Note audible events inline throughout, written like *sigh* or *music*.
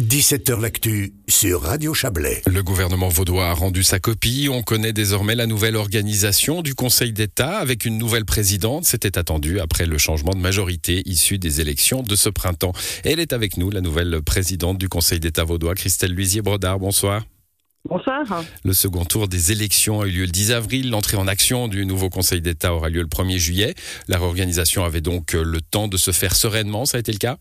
17h L'actu sur Radio Chablais. Le gouvernement vaudois a rendu sa copie. On connaît désormais la nouvelle organisation du Conseil d'État avec une nouvelle présidente. C'était attendu après le changement de majorité issu des élections de ce printemps. Elle est avec nous, la nouvelle présidente du Conseil d'État vaudois, Christelle Luisier-Brodard. Bonsoir. Bonsoir. Le second tour des élections a eu lieu le 10 avril. L'entrée en action du nouveau Conseil d'État aura lieu le 1er juillet. La réorganisation avait donc le temps de se faire sereinement. Ça a été le cas?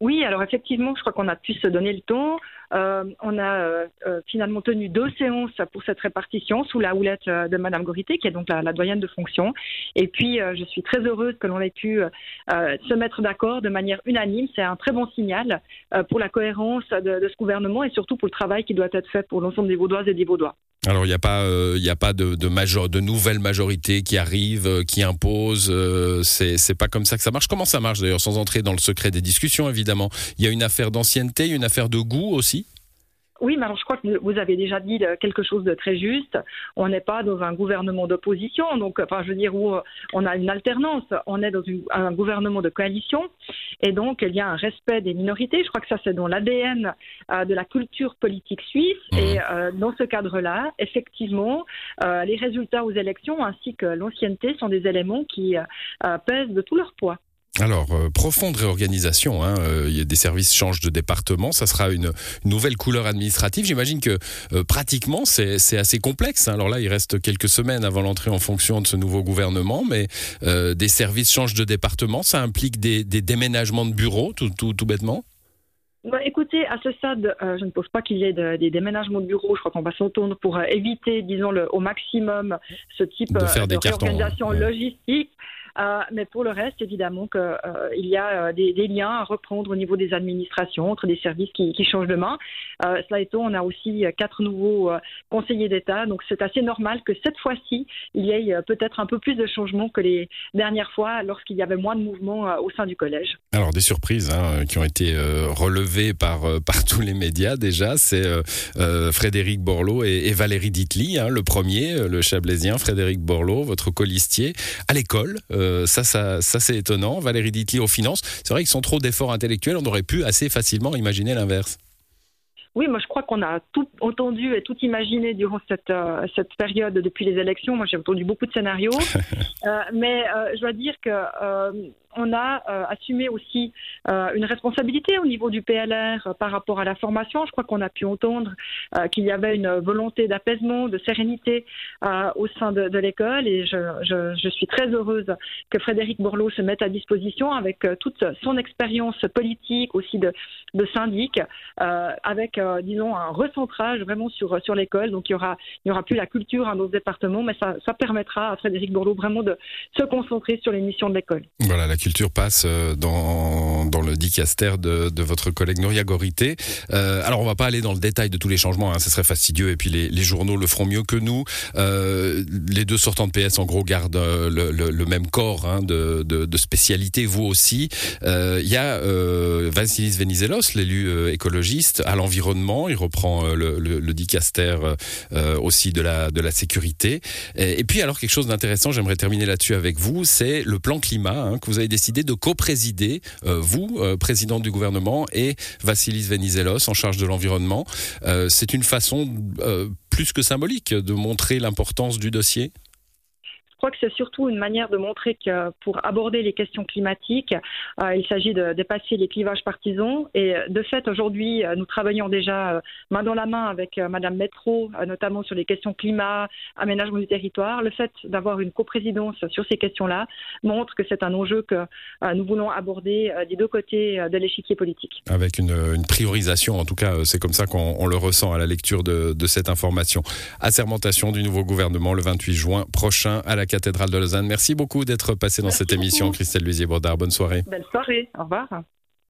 Oui, alors effectivement, je crois qu'on a pu se donner le temps. Euh, on a euh, euh, finalement tenu deux séances pour cette répartition sous la houlette de Madame Gorité, qui est donc la, doyenne de fonction. Et puis, je suis très heureuse que l'on ait pu se mettre d'accord de manière unanime. C'est un très bon signal pour la cohérence de, de, ce gouvernement et surtout pour le travail qui doit être fait pour l'ensemble des Vaudoises et des Vaudois. Alors il n'y a pas, euh, pas de de, major, de nouvelles majorités qui arrivent, euh, qui imposent. Euh, c'est pas comme ça que ça marche. Comment ça marche d'ailleurs, sans entrer dans le secret des discussions évidemment? Il y a une affaire d'ancienneté, une affaire de goût aussi? Oui, mais alors je crois que vous avez déjà dit quelque chose de très juste. On n'est pas dans un gouvernement d'opposition, donc enfin je veux dire où on a une alternance. On est dans un gouvernement de coalition, et donc il y a un respect des minorités. Je crois que ça c'est dans l'ADN euh, de la culture politique suisse. Mmh. Et euh, dans ce cadre-là, effectivement, euh, les résultats aux élections ainsi que l'ancienneté sont des éléments qui pèsent de tout leur poids. Alors, euh, profonde réorganisation. Hein, euh, y a des services changent de département. Ça sera une, nouvelle couleur administrative. J'imagine que euh, pratiquement, c'est assez complexe. Hein. Alors là, il reste quelques semaines avant l'entrée en fonction de ce nouveau gouvernement, mais des services changent de département. Ça implique des, déménagements de bureaux, tout, tout, tout bêtement? Bah, écoutez, à ce stade, je ne pense pas qu'il y ait des déménagements de bureaux. Je crois qu'on va s'entendre pour éviter, disons, le, au maximum ce type de, de réorganisation logistique. Euh, mais pour le reste, évidemment qu'il euh, y a euh, des, liens à reprendre au niveau des administrations, entre des services qui, changent de main. cela étant, on a aussi quatre nouveaux conseillers d'État, donc c'est assez normal que cette fois-ci, il y ait peut-être un peu plus de changements que les dernières fois lorsqu'il y avait moins de mouvements au sein du collège. Alors des surprises hein, qui ont été relevées par, par tous les médias déjà, c'est Frédéric Borloo et, Valérie Ditli, hein, le premier, le chablaisien Frédéric Borloo, votre colistier, à l'école. Ça, ça, ça c'est étonnant. Valérie Ditli aux finances. C'est vrai qu'ils sont trop d'efforts intellectuels. On aurait pu assez facilement imaginer l'inverse. Oui, moi je crois qu'on a tout entendu et tout imaginé durant cette, euh, cette période depuis les élections. Moi j'ai entendu beaucoup de scénarios, *laughs* euh, mais je dois dire que on a euh, assumé aussi euh, une responsabilité au niveau du PLR par rapport à la formation. Je crois qu'on a pu entendre euh, qu'il y avait une volonté d'apaisement, de sérénité au sein de, l'école et je, suis très heureuse que Frédéric Borloo se mette à disposition avec toute son expérience politique, aussi de, syndic, avec, disons, un recentrage vraiment sur, sur l'école. Donc il n'y aura, y aura plus la culture à nos départements, mais ça, permettra à Frédéric Borloo vraiment de se concentrer sur les missions de l'école. Voilà, culture passe euh, dans, dans dicaster de, votre collègue Nouria Gorité. Euh, alors on va pas aller dans le détail de tous les changements, hein, ce serait fastidieux et puis les, journaux le feront mieux que nous. Euh, les deux sortants de PS en gros gardent euh, le, même corps hein, de, spécialité, vous aussi. Il y a Vassilis Venizelos, l'élu écologiste, à l'environnement, il reprend le, dicaster aussi de la, sécurité. Et, puis alors quelque chose d'intéressant, j'aimerais terminer là-dessus avec vous, c'est le plan climat hein, que vous avez décidé de co-présider, vous, euh, président du gouvernement, et Vassilis Venizelos, en charge de l'environnement. Euh, c'est une façon plus que symbolique de montrer l'importance du dossier je crois que c'est surtout une manière de montrer que pour aborder les questions climatiques, euh, il s'agit de dépasser les clivages partisans. Et de fait, aujourd'hui, euh, nous travaillons déjà euh, main dans la main avec Madame Métro, notamment sur les questions climat, aménagement du territoire. Le fait d'avoir une coprésidence sur ces questions-là montre que c'est un enjeu que nous voulons aborder des deux côtés de l'échiquier politique. Avec une, une, priorisation, en tout cas, c'est comme ça qu'on le ressent à la lecture de, de cette information. Assermentation du nouveau gouvernement le 28 juin prochain à la cathédrale de Lausanne. Merci beaucoup d'être passé dans cette émission, Christelle Luisier-Bordard. Bonne soirée. Bonne soirée. Au revoir.